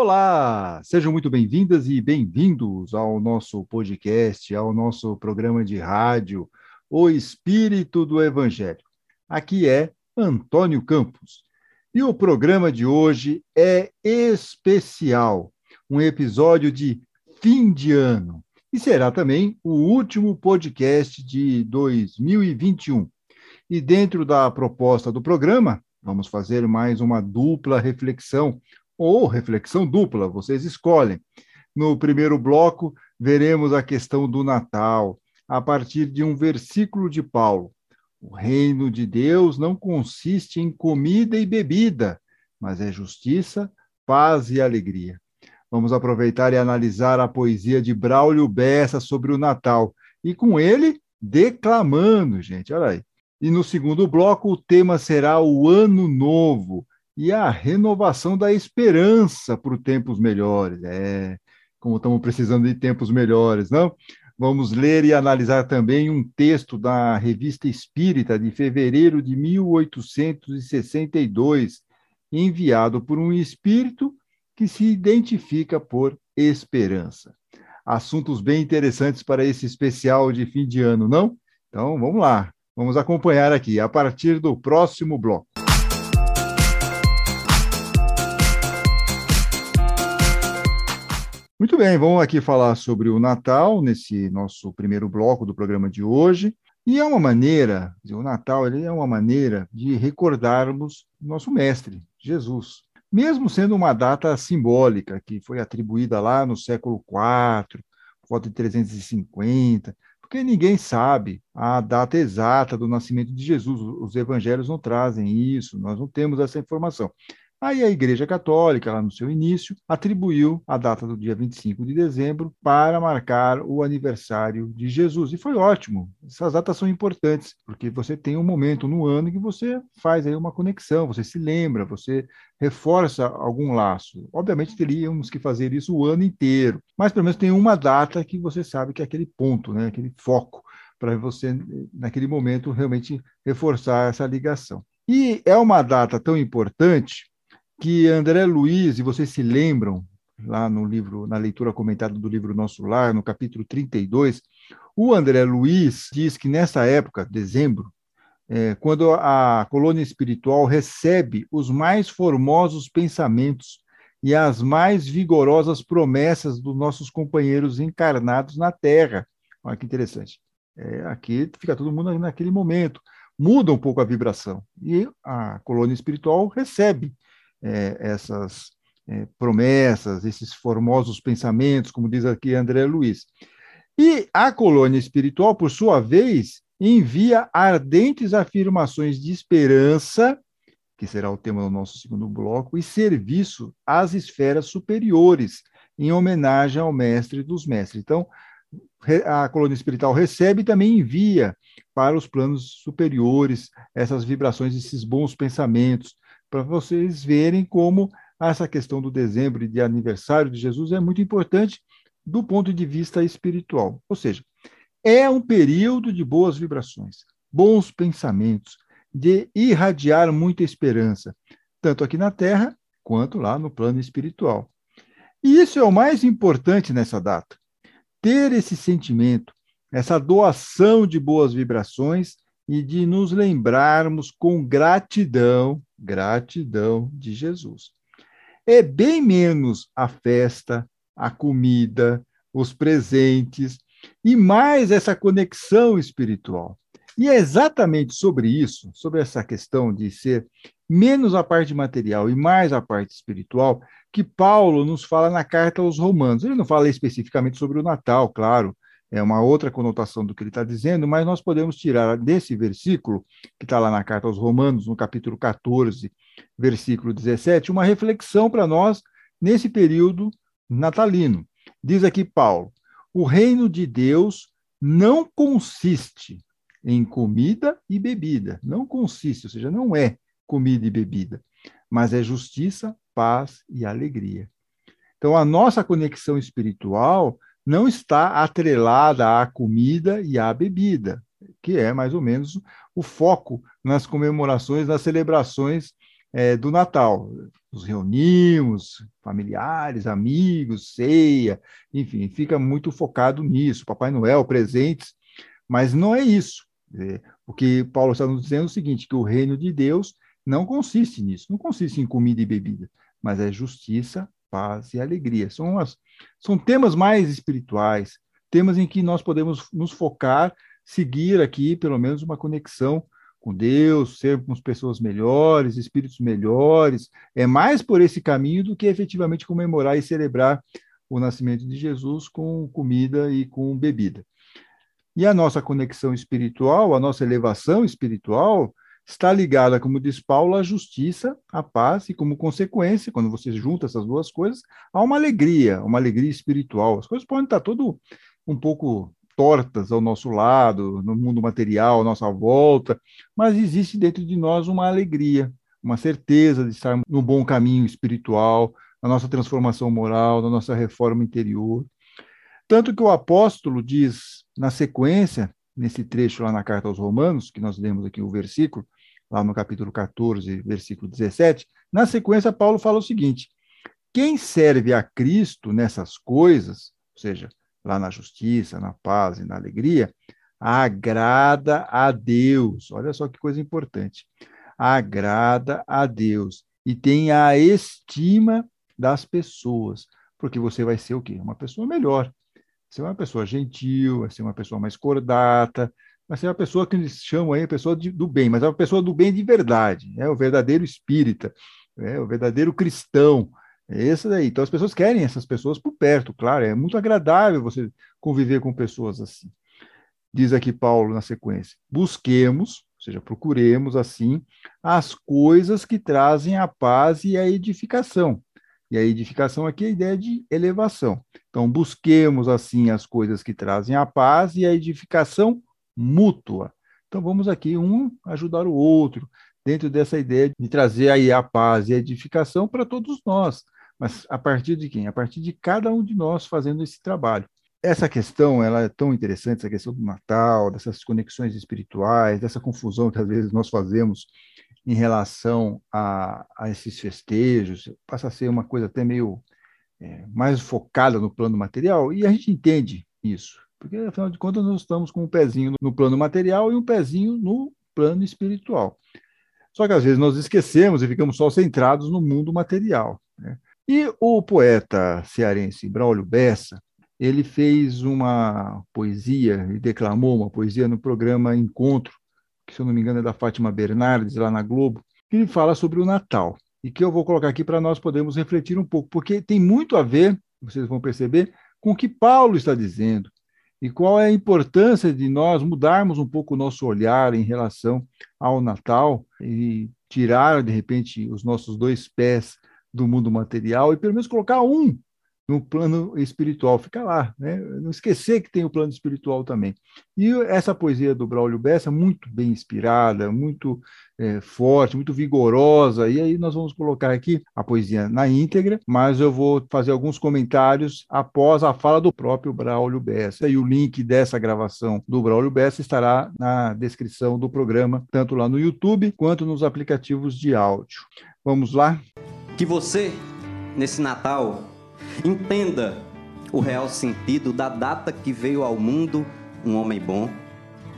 Olá, sejam muito bem-vindas e bem-vindos ao nosso podcast, ao nosso programa de rádio, O Espírito do Evangelho. Aqui é Antônio Campos. E o programa de hoje é especial, um episódio de fim de ano. E será também o último podcast de 2021. E dentro da proposta do programa, vamos fazer mais uma dupla reflexão ou reflexão dupla, vocês escolhem. No primeiro bloco, veremos a questão do Natal, a partir de um versículo de Paulo. O reino de Deus não consiste em comida e bebida, mas é justiça, paz e alegria. Vamos aproveitar e analisar a poesia de Braulio Bessa sobre o Natal. E com ele, declamando, gente, olha aí. E no segundo bloco, o tema será o Ano Novo, e a renovação da esperança para tempos melhores. É, como estamos precisando de tempos melhores, não? Vamos ler e analisar também um texto da Revista Espírita de fevereiro de 1862, enviado por um espírito que se identifica por esperança. Assuntos bem interessantes para esse especial de fim de ano, não? Então, vamos lá. Vamos acompanhar aqui a partir do próximo bloco. Muito bem, vamos aqui falar sobre o Natal, nesse nosso primeiro bloco do programa de hoje. E é uma maneira, o Natal ele é uma maneira de recordarmos nosso Mestre, Jesus. Mesmo sendo uma data simbólica, que foi atribuída lá no século IV, volta de 350, porque ninguém sabe a data exata do nascimento de Jesus. Os evangelhos não trazem isso, nós não temos essa informação. Aí a Igreja Católica, lá no seu início, atribuiu a data do dia 25 de dezembro para marcar o aniversário de Jesus. E foi ótimo. Essas datas são importantes, porque você tem um momento no ano que você faz aí uma conexão, você se lembra, você reforça algum laço. Obviamente teríamos que fazer isso o ano inteiro, mas pelo menos tem uma data que você sabe que é aquele ponto, né, aquele foco para você naquele momento realmente reforçar essa ligação. E é uma data tão importante que André Luiz, e vocês se lembram, lá no livro, na leitura comentada do livro Nosso Lar, no capítulo 32, o André Luiz diz que nessa época, dezembro, é, quando a colônia espiritual recebe os mais formosos pensamentos e as mais vigorosas promessas dos nossos companheiros encarnados na Terra. Olha que interessante. É, aqui fica todo mundo naquele momento. Muda um pouco a vibração. E a colônia espiritual recebe é, essas é, promessas, esses formosos pensamentos, como diz aqui André Luiz. E a colônia espiritual, por sua vez, envia ardentes afirmações de esperança, que será o tema do nosso segundo bloco, e serviço às esferas superiores, em homenagem ao mestre dos mestres. Então, a colônia espiritual recebe e também envia para os planos superiores essas vibrações, esses bons pensamentos, para vocês verem como essa questão do dezembro e de aniversário de Jesus é muito importante do ponto de vista espiritual. Ou seja, é um período de boas vibrações, bons pensamentos, de irradiar muita esperança, tanto aqui na Terra quanto lá no plano espiritual. E isso é o mais importante nessa data. Ter esse sentimento, essa doação de boas vibrações e de nos lembrarmos com gratidão, gratidão de Jesus. É bem menos a festa, a comida, os presentes e mais essa conexão espiritual. E é exatamente sobre isso, sobre essa questão de ser menos a parte material e mais a parte espiritual, que Paulo nos fala na carta aos Romanos. Ele não fala especificamente sobre o Natal, claro, é uma outra conotação do que ele está dizendo, mas nós podemos tirar desse versículo, que está lá na carta aos Romanos, no capítulo 14, versículo 17, uma reflexão para nós nesse período natalino. Diz aqui Paulo: o reino de Deus não consiste em comida e bebida, não consiste, ou seja, não é comida e bebida, mas é justiça, paz e alegria. Então, a nossa conexão espiritual não está atrelada à comida e à bebida, que é mais ou menos o foco nas comemorações, nas celebrações é, do Natal. Nos reunimos, familiares, amigos, ceia, enfim, fica muito focado nisso. Papai Noel, presentes, mas não é isso. É, o que Paulo está nos dizendo é o seguinte: que o reino de Deus não consiste nisso, não consiste em comida e bebida, mas é justiça, paz e alegria. São, as, são temas mais espirituais, temas em que nós podemos nos focar, seguir aqui pelo menos uma conexão com Deus, sermos pessoas melhores, espíritos melhores. É mais por esse caminho do que efetivamente comemorar e celebrar o nascimento de Jesus com comida e com bebida. E a nossa conexão espiritual, a nossa elevação espiritual, está ligada, como diz Paulo, à justiça, à paz e, como consequência, quando você junta essas duas coisas, a uma alegria, uma alegria espiritual. As coisas podem estar tudo um pouco tortas ao nosso lado, no mundo material, à nossa volta, mas existe dentro de nós uma alegria, uma certeza de estar no bom caminho espiritual, na nossa transformação moral, na nossa reforma interior. Tanto que o apóstolo diz na sequência, nesse trecho lá na carta aos Romanos, que nós lemos aqui o versículo, lá no capítulo 14, versículo 17, na sequência, Paulo fala o seguinte: quem serve a Cristo nessas coisas, ou seja, lá na justiça, na paz e na alegria, agrada a Deus. Olha só que coisa importante. Agrada a Deus e tem a estima das pessoas, porque você vai ser o quê? Uma pessoa melhor. Você é uma pessoa gentil, vai ser uma pessoa mais cordata, vai ser uma pessoa que eles chamam aí a pessoa de, do bem, mas é uma pessoa do bem de verdade, é o verdadeiro espírita, é o verdadeiro cristão, é esse daí. Então as pessoas querem essas pessoas por perto, claro, é muito agradável você conviver com pessoas assim. Diz aqui Paulo na sequência: busquemos, ou seja, procuremos assim as coisas que trazem a paz e a edificação. E a edificação aqui é a ideia de elevação. Então, busquemos assim as coisas que trazem a paz e a edificação mútua. Então, vamos aqui um ajudar o outro, dentro dessa ideia de trazer aí a paz e a edificação para todos nós. Mas a partir de quem? A partir de cada um de nós fazendo esse trabalho. Essa questão ela é tão interessante, essa questão do Natal, dessas conexões espirituais, dessa confusão que às vezes nós fazemos em relação a, a esses festejos, passa a ser uma coisa até meio é, mais focada no plano material, e a gente entende isso, porque afinal de contas nós estamos com um pezinho no plano material e um pezinho no plano espiritual. Só que às vezes nós esquecemos e ficamos só centrados no mundo material. Né? E o poeta cearense Braulio Bessa, ele fez uma poesia e declamou uma poesia no programa Encontro, que se eu não me engano é da Fátima Bernardes, lá na Globo, que ele fala sobre o Natal. E que eu vou colocar aqui para nós podermos refletir um pouco, porque tem muito a ver, vocês vão perceber, com o que Paulo está dizendo. E qual é a importância de nós mudarmos um pouco o nosso olhar em relação ao Natal e tirar, de repente, os nossos dois pés do mundo material e pelo menos colocar um no plano espiritual, fica lá, né? Não esquecer que tem o plano espiritual também. E essa poesia do Braulio Bessa, muito bem inspirada, muito é, forte, muito vigorosa, e aí nós vamos colocar aqui a poesia na íntegra, mas eu vou fazer alguns comentários após a fala do próprio Braulio Bessa. E o link dessa gravação do Braulio Bessa estará na descrição do programa, tanto lá no YouTube quanto nos aplicativos de áudio. Vamos lá? Que você, nesse Natal, entenda o real sentido da data que veio ao mundo um homem bom,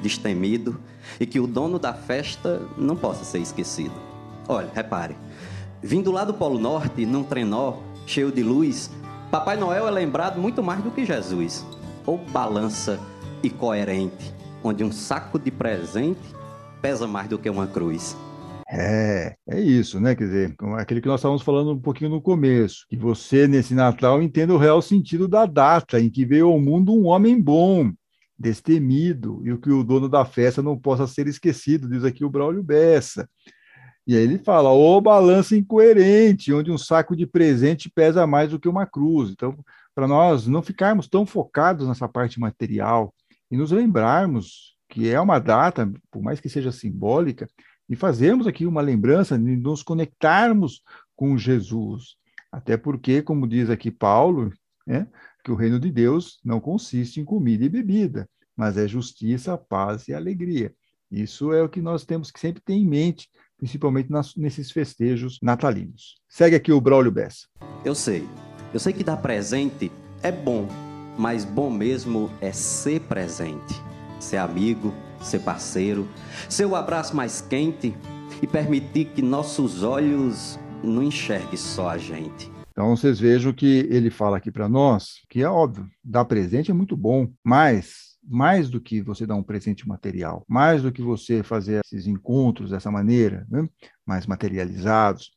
destemido, e que o dono da festa não possa ser esquecido. Olha, repare, vindo lá do Polo Norte, num trenó cheio de luz, Papai Noel é lembrado muito mais do que Jesus, ou balança e coerente, onde um saco de presente pesa mais do que uma cruz. É, é isso, né? Quer dizer, aquele que nós estávamos falando um pouquinho no começo, que você, nesse Natal, entenda o real sentido da data em que veio ao mundo um homem bom, destemido, e o que o dono da festa não possa ser esquecido, diz aqui o Braulio Bessa. E aí ele fala, ô balança incoerente, onde um saco de presente pesa mais do que uma cruz. Então, para nós não ficarmos tão focados nessa parte material e nos lembrarmos que é uma data, por mais que seja simbólica, e fazermos aqui uma lembrança de nos conectarmos com Jesus. Até porque, como diz aqui Paulo, né, que o reino de Deus não consiste em comida e bebida, mas é justiça, paz e alegria. Isso é o que nós temos que sempre ter em mente principalmente nas, nesses festejos natalinos. Segue aqui o Braulio Bessa. Eu sei. Eu sei que dar presente é bom, mas bom mesmo é ser presente, ser amigo, ser parceiro, ser o abraço mais quente e permitir que nossos olhos não enxerguem só a gente. Então vocês vejam que ele fala aqui para nós que é óbvio, dar presente é muito bom, mas mais do que você dar um presente material, mais do que você fazer esses encontros dessa maneira, né? mais materializados,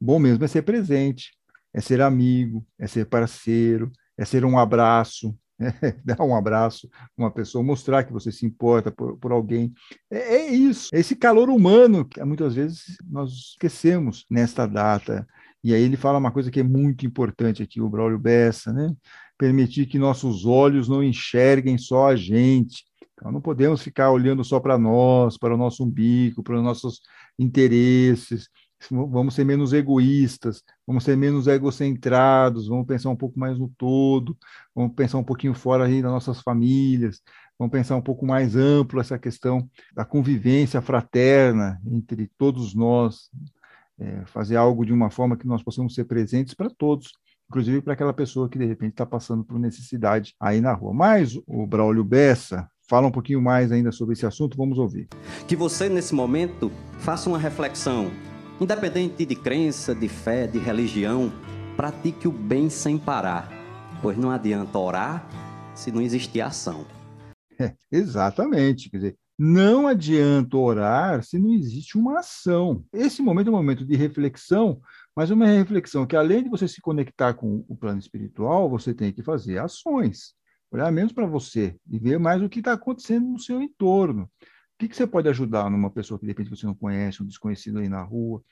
bom mesmo é ser presente, é ser amigo, é ser parceiro, é ser um abraço? dar um abraço uma pessoa, mostrar que você se importa por, por alguém. É, é, isso, é esse calor humano que muitas vezes nós esquecemos nesta data. E aí ele fala uma coisa que é muito importante aqui, o Braulio Bessa, né? permitir que nossos olhos não enxerguem só a gente. Então, não podemos ficar olhando só para nós, para o nosso umbigo, para os nossos interesses. Vamos ser menos egoístas, vamos ser menos egocentrados, vamos pensar um pouco mais no todo, vamos pensar um pouquinho fora aí das nossas famílias, vamos pensar um pouco mais amplo essa questão da convivência fraterna entre todos nós, é, fazer algo de uma forma que nós possamos ser presentes para todos inclusive para aquela pessoa que de repente está passando por necessidade aí na rua. Mas o Braulio Bessa fala um pouquinho mais ainda sobre esse assunto, vamos ouvir. Que você, nesse momento, faça uma reflexão, independente de crença, de fé, de religião, pratique o bem sem parar, pois não adianta orar se não existir ação. É, exatamente, quer dizer, não adianta orar se não existe uma ação. Esse momento é um momento de reflexão, mas uma reflexão que, além de você se conectar com o plano espiritual, você tem que fazer ações. Olhar menos para você e ver mais o que está acontecendo no seu entorno. Que, que você pode ajudar numa pessoa que de repente você não conhece, um desconhecido aí na rua?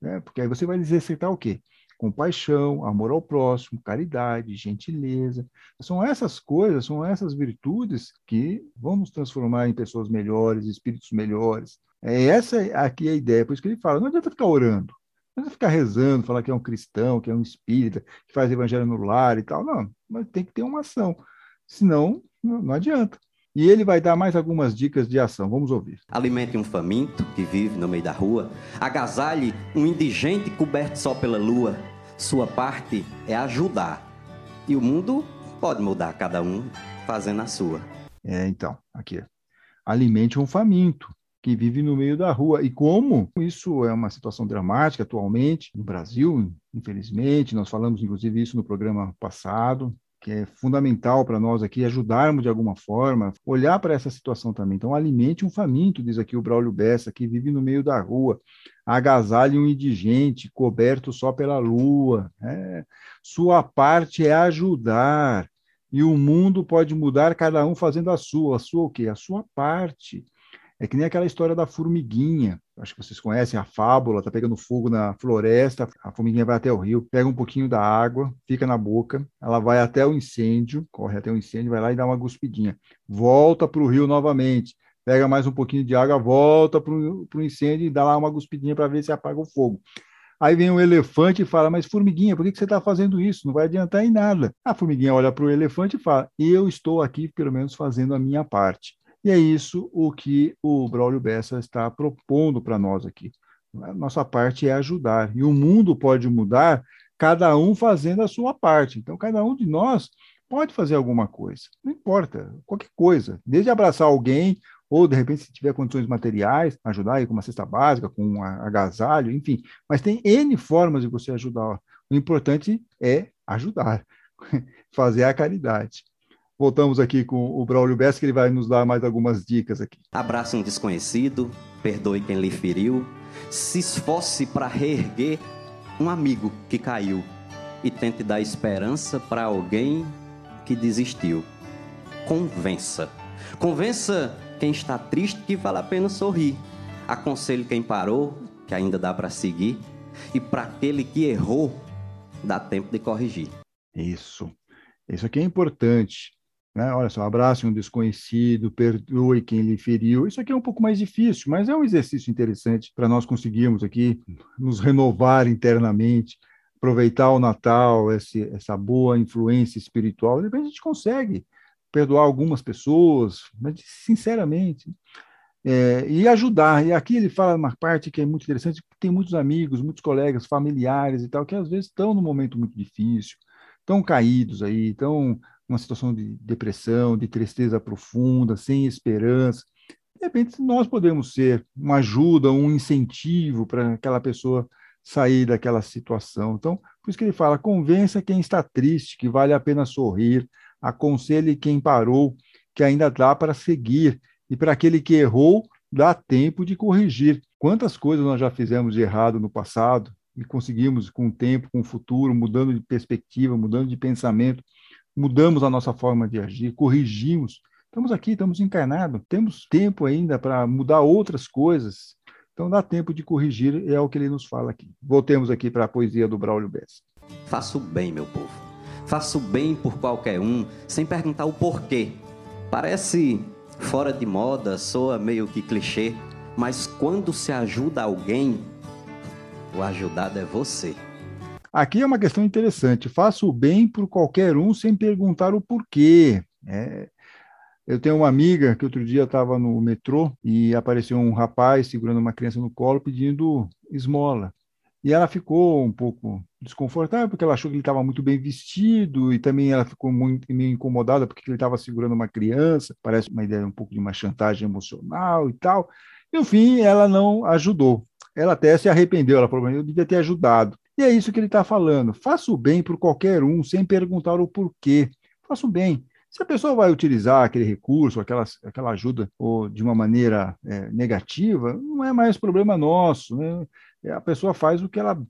Né? Porque aí você vai exercitar o quê? compaixão, amor ao próximo, caridade, gentileza. São essas coisas, são essas virtudes que vão nos transformar em pessoas melhores, espíritos melhores. É essa aqui a ideia, por isso que ele fala, não adianta ficar orando, não adianta ficar rezando, falar que é um cristão, que é um espírita, que faz evangelho no lar e tal, não, mas tem que ter uma ação, senão não adianta. E ele vai dar mais algumas dicas de ação. Vamos ouvir. Alimente um faminto que vive no meio da rua. Agasalhe um indigente coberto só pela lua. Sua parte é ajudar. E o mundo pode mudar, cada um fazendo a sua. É, então, aqui. Alimente um faminto que vive no meio da rua. E como isso é uma situação dramática atualmente no Brasil, infelizmente, nós falamos inclusive isso no programa passado, que é fundamental para nós aqui ajudarmos de alguma forma, olhar para essa situação também. Então, alimente um faminto, diz aqui o Braulio Bessa, que vive no meio da rua, agasalhe um indigente, coberto só pela lua. É. Sua parte é ajudar, e o mundo pode mudar cada um fazendo a sua. A sua o quê? A sua parte. É que nem aquela história da formiguinha. Acho que vocês conhecem a fábula, tá pegando fogo na floresta, a formiguinha vai até o rio, pega um pouquinho da água, fica na boca, ela vai até o incêndio, corre até o incêndio, vai lá e dá uma guspidinha. Volta para o rio novamente, pega mais um pouquinho de água, volta para o incêndio e dá lá uma guspidinha para ver se apaga o fogo. Aí vem um elefante e fala: Mas, formiguinha, por que você está fazendo isso? Não vai adiantar em nada. A formiguinha olha para o elefante e fala: Eu estou aqui, pelo menos, fazendo a minha parte. E é isso o que o Braulio Bessa está propondo para nós aqui. Nossa parte é ajudar. E o mundo pode mudar, cada um fazendo a sua parte. Então, cada um de nós pode fazer alguma coisa. Não importa, qualquer coisa. Desde abraçar alguém, ou de repente, se tiver condições materiais, ajudar aí com uma cesta básica, com um agasalho, enfim. Mas tem N formas de você ajudar. O importante é ajudar, fazer a caridade. Voltamos aqui com o Braulio Bess, que ele vai nos dar mais algumas dicas aqui. Abrace um desconhecido, perdoe quem lhe feriu, se esforce para reerguer um amigo que caiu e tente dar esperança para alguém que desistiu. Convença. Convença quem está triste que vale a pena sorrir. Aconselhe quem parou, que ainda dá para seguir. E para aquele que errou, dá tempo de corrigir. Isso. Isso aqui é importante. Né? Olha só, abrace um desconhecido, perdoe quem lhe feriu. Isso aqui é um pouco mais difícil, mas é um exercício interessante para nós conseguirmos aqui nos renovar internamente, aproveitar o Natal, esse, essa boa influência espiritual. De repente a gente consegue perdoar algumas pessoas, mas sinceramente. é, e ajudar. E aqui ele fala uma parte que é muito interessante, tem muitos amigos, muitos colegas, familiares e tal, que às vezes estão num momento muito difícil, estão caídos aí, estão numa situação de depressão, de tristeza profunda, sem esperança. De repente, nós podemos ser uma ajuda, um incentivo para aquela pessoa sair daquela situação. Então, por isso que ele fala: convença quem está triste, que vale a pena sorrir, aconselhe quem parou, que ainda dá para seguir, e para aquele que errou, dá tempo de corrigir. Quantas coisas nós já fizemos de errado no passado e conseguimos, com o tempo, com o futuro, mudando de perspectiva, mudando de pensamento, mudamos a nossa forma de agir, corrigimos. Estamos aqui, estamos encarnados, temos tempo ainda para mudar outras coisas. Então dá tempo de corrigir, é o que ele nos fala aqui. Voltemos aqui para a poesia do Braulio Bessa. Faço bem, meu povo. Faço bem por qualquer um, sem perguntar o porquê. Parece fora de moda, soa meio que clichê, mas quando se ajuda alguém, o ajudado é você. Aqui é uma questão interessante. Faça o bem por qualquer um sem perguntar o porquê. É, eu tenho uma amiga que outro dia estava no metrô e apareceu um rapaz segurando uma criança no colo pedindo esmola. E ela ficou um pouco desconfortável porque ela achou que ele estava muito bem vestido e também ela ficou muito meio incomodada porque ele estava segurando uma criança. Parece uma ideia um pouco de uma chantagem emocional e tal. E, no fim, ela não ajudou. Ela até se arrependeu. Ela falou: eu devia ter ajudado. E é isso que ele está falando. Faça o bem por qualquer um, sem perguntar o porquê. Faça o bem. Se a pessoa vai utilizar aquele recurso, aquela, aquela ajuda ou de uma maneira é, negativa, não é mais problema nosso. Né? É, a pessoa faz o que ela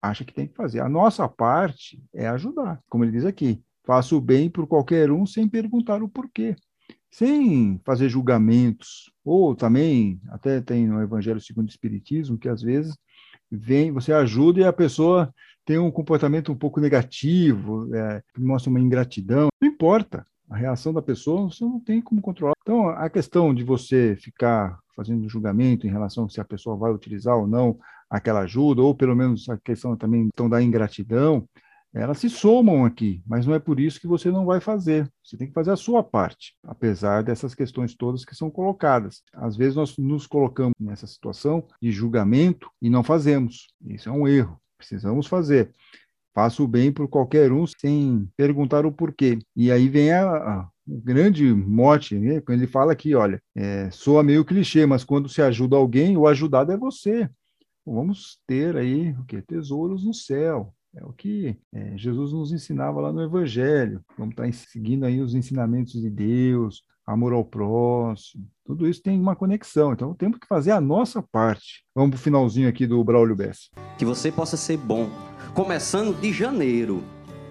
acha que tem que fazer. A nossa parte é ajudar, como ele diz aqui. Faça o bem por qualquer um sem perguntar o porquê, sem fazer julgamentos. Ou também, até tem no Evangelho segundo o Espiritismo, que às vezes vem, você ajuda e a pessoa tem um comportamento um pouco negativo, é, mostra uma ingratidão, não importa. A reação da pessoa você não tem como controlar. Então, a questão de você ficar fazendo julgamento em relação a se a pessoa vai utilizar ou não aquela ajuda, ou pelo menos a questão também então, da ingratidão, elas se somam aqui, mas não é por isso que você não vai fazer. Você tem que fazer a sua parte, apesar dessas questões todas que são colocadas. Às vezes nós nos colocamos nessa situação de julgamento e não fazemos. Isso é um erro. Precisamos fazer. Faça o bem por qualquer um sem perguntar o porquê. E aí vem a, a o grande mote, né? quando ele fala aqui, olha, é, soa meio clichê, mas quando se ajuda alguém, o ajudado é você. Vamos ter aí o que? Tesouros no céu. É o que é, Jesus nos ensinava lá no Evangelho. Vamos estar seguindo aí os ensinamentos de Deus, amor ao próximo. Tudo isso tem uma conexão. Então temos que fazer a nossa parte. Vamos para o finalzinho aqui do Braulio Bess. Que você possa ser bom, começando de janeiro,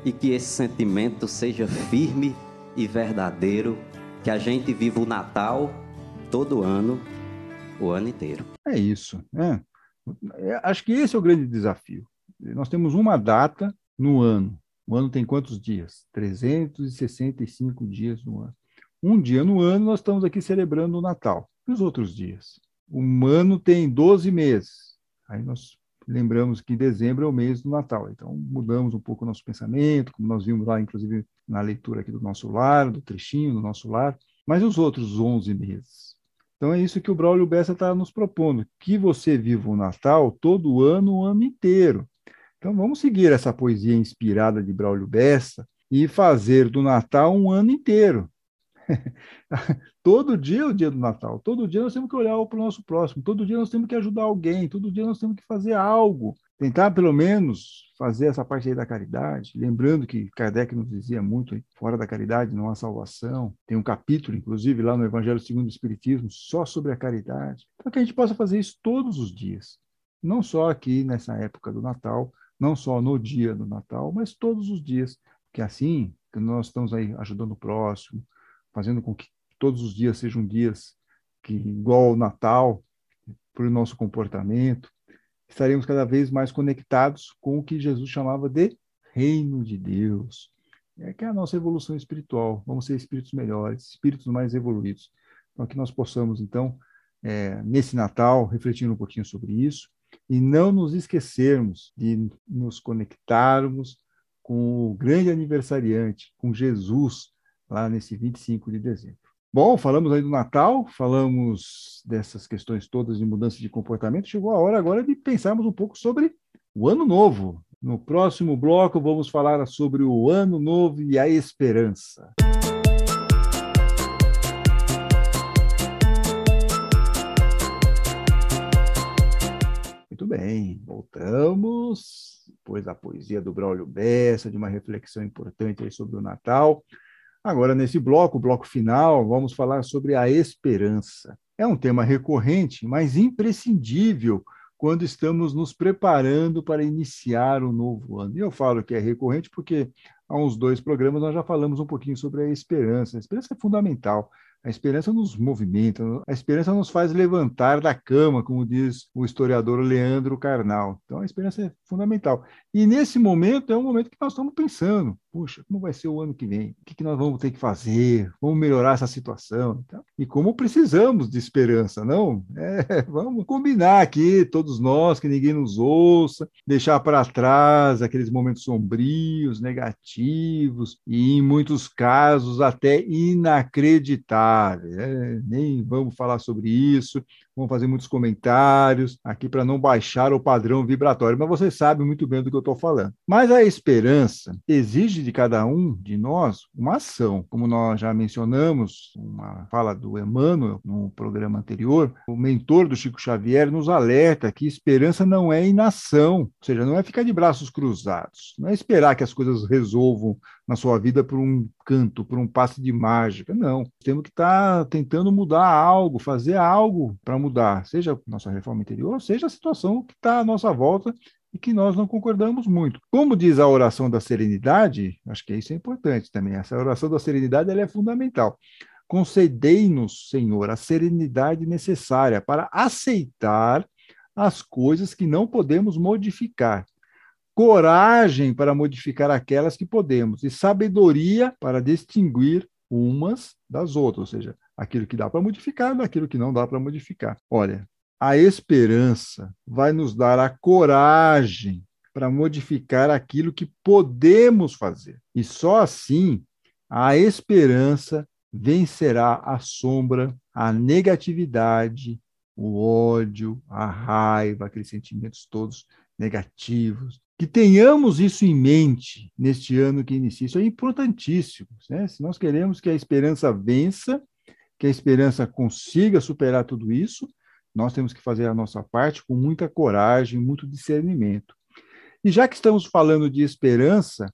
e que esse sentimento seja firme e verdadeiro. Que a gente viva o Natal todo ano, o ano inteiro. É isso. Né? Acho que esse é o grande desafio nós temos uma data no ano. O ano tem quantos dias? 365 dias no ano. Um dia no ano nós estamos aqui celebrando o Natal. E os outros dias? O ano tem 12 meses. Aí nós lembramos que dezembro é o mês do Natal. Então mudamos um pouco o nosso pensamento, como nós vimos lá, inclusive, na leitura aqui do nosso lar, do trechinho do nosso lar. Mas os outros 11 meses? Então é isso que o Braulio Bessa está nos propondo, que você viva o Natal todo ano, o ano inteiro. Então vamos seguir essa poesia inspirada de Braulio Bessa e fazer do Natal um ano inteiro. todo dia é o dia do Natal, todo dia nós temos que olhar para o nosso próximo, todo dia nós temos que ajudar alguém, todo dia nós temos que fazer algo, tentar pelo menos fazer essa parte aí da caridade, lembrando que Kardec nos dizia muito, fora da caridade não há salvação, tem um capítulo, inclusive, lá no Evangelho segundo o Espiritismo, só sobre a caridade, então que a gente possa fazer isso todos os dias, não só aqui nessa época do Natal, não só no dia do Natal, mas todos os dias, que assim que nós estamos aí ajudando o próximo, fazendo com que todos os dias sejam dias que igual ao Natal, por nosso comportamento, estaremos cada vez mais conectados com o que Jesus chamava de reino de Deus. É que é a nossa evolução espiritual. Vamos ser espíritos melhores, espíritos mais evoluídos. Então, que nós possamos, então, é, nesse Natal, refletir um pouquinho sobre isso, e não nos esquecermos de nos conectarmos com o grande aniversariante, com Jesus, lá nesse 25 de dezembro. Bom, falamos aí do Natal, falamos dessas questões todas de mudança de comportamento. Chegou a hora agora de pensarmos um pouco sobre o Ano Novo. No próximo bloco, vamos falar sobre o Ano Novo e a esperança. Muito bem, voltamos. Depois da poesia do Braulio Bessa, de uma reflexão importante sobre o Natal. Agora, nesse bloco, o bloco final, vamos falar sobre a esperança. É um tema recorrente, mas imprescindível quando estamos nos preparando para iniciar o novo ano. E eu falo que é recorrente porque há uns dois programas nós já falamos um pouquinho sobre a esperança. A esperança é fundamental. A esperança nos movimenta, a esperança nos faz levantar da cama, como diz o historiador Leandro Carnal. Então, a esperança é fundamental. E nesse momento é um momento que nós estamos pensando: puxa, como vai ser o ano que vem? O que, nós vamos ter que fazer? Vamos melhorar essa situação? E como precisamos de esperança, não? É, vamos combinar aqui, todos nós, que ninguém nos ouça, deixar para trás aqueles momentos sombrios, negativos e, em muitos casos, até inacreditáveis é, nem vamos falar sobre isso, vamos fazer muitos comentários aqui para não baixar o padrão vibratório, mas você sabe muito bem do que eu estou falando. Mas a esperança exige de cada um de nós uma ação, como nós já mencionamos, uma fala do Emmanuel no programa anterior, o mentor do Chico Xavier nos alerta que esperança não é inação, ou seja, não é ficar de braços cruzados, não é esperar que as coisas resolvam na sua vida por um canto, por um passe de mágica. Não. Temos que estar tá tentando mudar algo, fazer algo para mudar, seja nossa reforma interior, seja a situação que está à nossa volta e que nós não concordamos muito. Como diz a oração da serenidade, acho que isso é importante também. Essa oração da serenidade ela é fundamental. Concedei-nos, Senhor, a serenidade necessária para aceitar as coisas que não podemos modificar coragem para modificar aquelas que podemos e sabedoria para distinguir umas das outras, ou seja, aquilo que dá para modificar daquilo que não dá para modificar. Olha, a esperança vai nos dar a coragem para modificar aquilo que podemos fazer. E só assim a esperança vencerá a sombra, a negatividade, o ódio, a raiva, aqueles sentimentos todos negativos, que tenhamos isso em mente neste ano que inicia. Isso é importantíssimo. Né? Se nós queremos que a esperança vença, que a esperança consiga superar tudo isso, nós temos que fazer a nossa parte com muita coragem, muito discernimento. E já que estamos falando de esperança,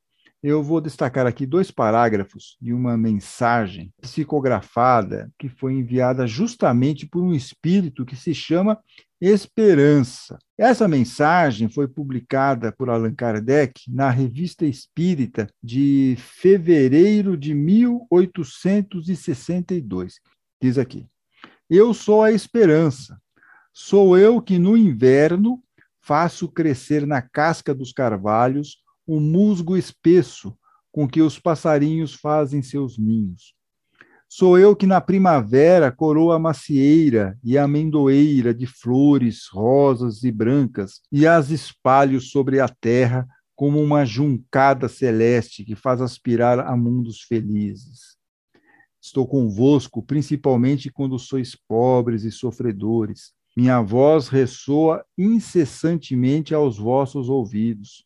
eu vou destacar aqui dois parágrafos de uma mensagem psicografada que foi enviada justamente por um espírito que se chama Esperança. Essa mensagem foi publicada por Allan Kardec na Revista Espírita de fevereiro de 1862. Diz aqui: Eu sou a esperança. Sou eu que no inverno faço crescer na casca dos carvalhos o musgo espesso com que os passarinhos fazem seus ninhos. Sou eu que na primavera coroa a macieira e a amendoeira de flores rosas e brancas e as espalho sobre a terra como uma juncada celeste que faz aspirar a mundos felizes. Estou convosco principalmente quando sois pobres e sofredores. Minha voz ressoa incessantemente aos vossos ouvidos.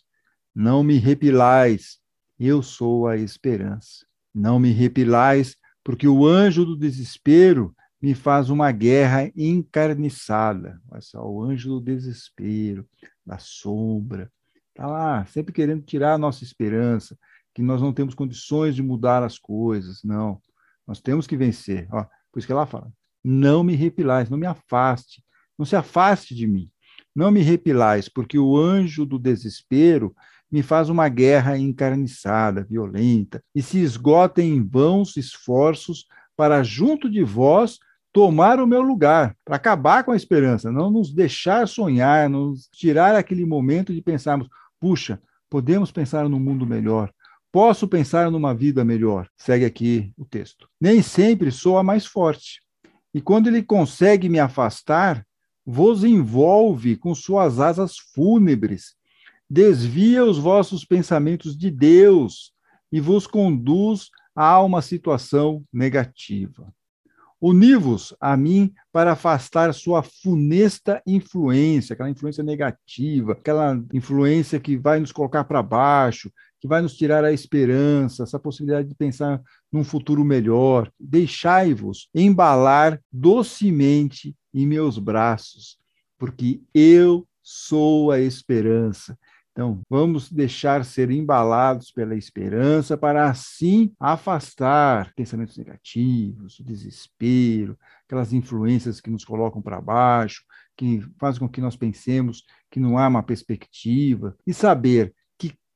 Não me repilais, eu sou a esperança. Não me repilais, porque o anjo do desespero me faz uma guerra encarniçada. Olha só, o anjo do desespero, da sombra, está lá, sempre querendo tirar a nossa esperança, que nós não temos condições de mudar as coisas. Não, nós temos que vencer. Ó, por isso que ela fala: não me repilais, não me afaste, não se afaste de mim. Não me repilais, porque o anjo do desespero me faz uma guerra encarniçada, violenta, e se esgota em vãos esforços para, junto de vós, tomar o meu lugar, para acabar com a esperança, não nos deixar sonhar, nos tirar aquele momento de pensarmos, puxa, podemos pensar num mundo melhor, posso pensar numa vida melhor. Segue aqui o texto. Nem sempre sou a mais forte. E quando ele consegue me afastar, vos envolve com suas asas fúnebres desvia os vossos pensamentos de Deus e vos conduz a uma situação negativa. Univos a mim para afastar sua funesta influência, aquela influência negativa, aquela influência que vai nos colocar para baixo, que vai nos tirar a esperança, essa possibilidade de pensar num futuro melhor. Deixai-vos embalar docemente em meus braços, porque eu sou a esperança. Então, vamos deixar ser embalados pela esperança para assim afastar pensamentos negativos, o desespero, aquelas influências que nos colocam para baixo, que fazem com que nós pensemos que não há uma perspectiva, e saber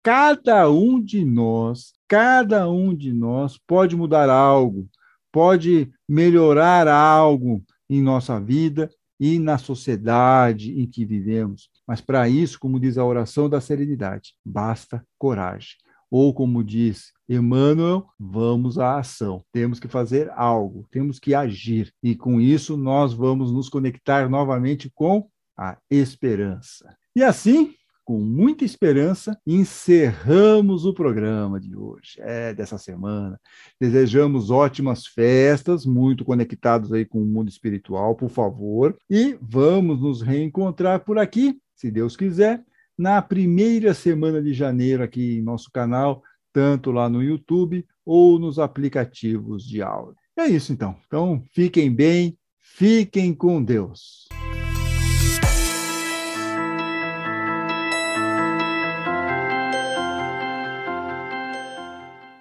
cada um de nós, cada um de nós pode mudar algo, pode melhorar algo em nossa vida e na sociedade em que vivemos. Mas para isso, como diz a oração da serenidade, basta coragem. Ou como diz Emmanuel, vamos à ação. Temos que fazer algo, temos que agir. E com isso nós vamos nos conectar novamente com a esperança. E assim, com muita esperança, encerramos o programa de hoje, é, dessa semana. Desejamos ótimas festas, muito conectados aí com o mundo espiritual, por favor, e vamos nos reencontrar por aqui, se Deus quiser, na primeira semana de janeiro aqui em nosso canal, tanto lá no YouTube ou nos aplicativos de áudio. É isso então. Então, fiquem bem, fiquem com Deus.